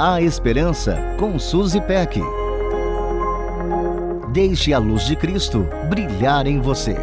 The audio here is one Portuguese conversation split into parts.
A Esperança com Suzy Peck. Deixe a luz de Cristo brilhar em você.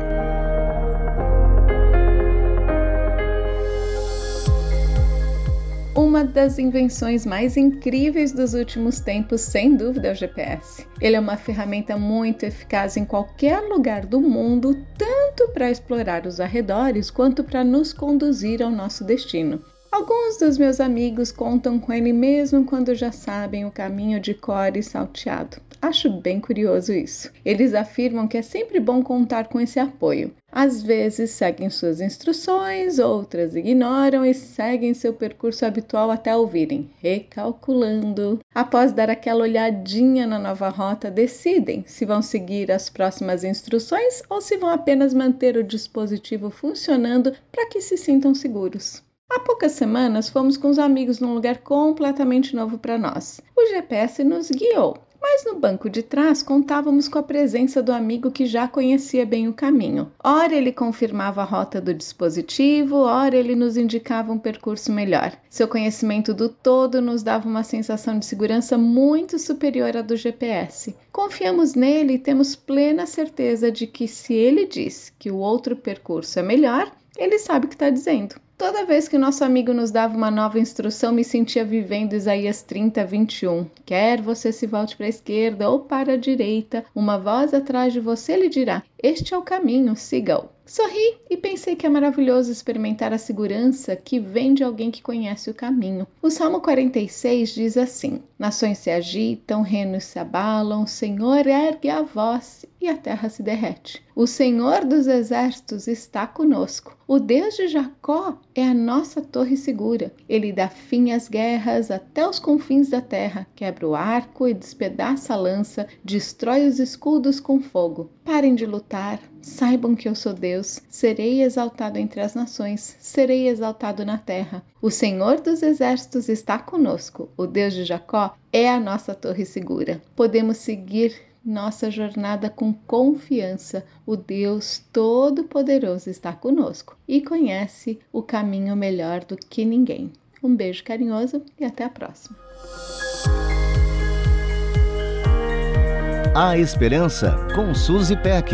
Uma das invenções mais incríveis dos últimos tempos, sem dúvida, é o GPS. Ele é uma ferramenta muito eficaz em qualquer lugar do mundo, tanto para explorar os arredores quanto para nos conduzir ao nosso destino. Alguns dos meus amigos contam com ele mesmo quando já sabem o caminho de cor e salteado. Acho bem curioso isso. Eles afirmam que é sempre bom contar com esse apoio. Às vezes seguem suas instruções, outras ignoram e seguem seu percurso habitual até ouvirem, recalculando. Após dar aquela olhadinha na nova rota, decidem se vão seguir as próximas instruções ou se vão apenas manter o dispositivo funcionando para que se sintam seguros. Há poucas semanas fomos com os amigos num lugar completamente novo para nós. O GPS nos guiou, mas no banco de trás contávamos com a presença do amigo que já conhecia bem o caminho. Ora ele confirmava a rota do dispositivo, ora ele nos indicava um percurso melhor. Seu conhecimento do todo nos dava uma sensação de segurança muito superior à do GPS. Confiamos nele e temos plena certeza de que se ele diz que o outro percurso é melhor, ele sabe o que está dizendo. Toda vez que nosso amigo nos dava uma nova instrução, me sentia vivendo Isaías 30, 21. Quer você se volte para a esquerda ou para a direita, uma voz atrás de você lhe dirá: Este é o caminho, siga-o. Sorri e pensei que é maravilhoso experimentar a segurança que vem de alguém que conhece o caminho. O Salmo 46 diz assim: Nações se agitam, reinos se abalam, o Senhor ergue a voz e a terra se derrete. O Senhor dos exércitos está conosco. O Deus de Jacó é a nossa torre segura. Ele dá fim às guerras até os confins da terra, quebra o arco e despedaça a lança, destrói os escudos com fogo. Parem de lutar, saibam que eu sou Deus. Serei exaltado entre as nações, serei exaltado na terra. O Senhor dos exércitos está conosco. O Deus de Jacó é a nossa torre segura. Podemos seguir nossa jornada com confiança. O Deus Todo-Poderoso está conosco e conhece o caminho melhor do que ninguém. Um beijo carinhoso e até a próxima. A Esperança com Suzy Peck.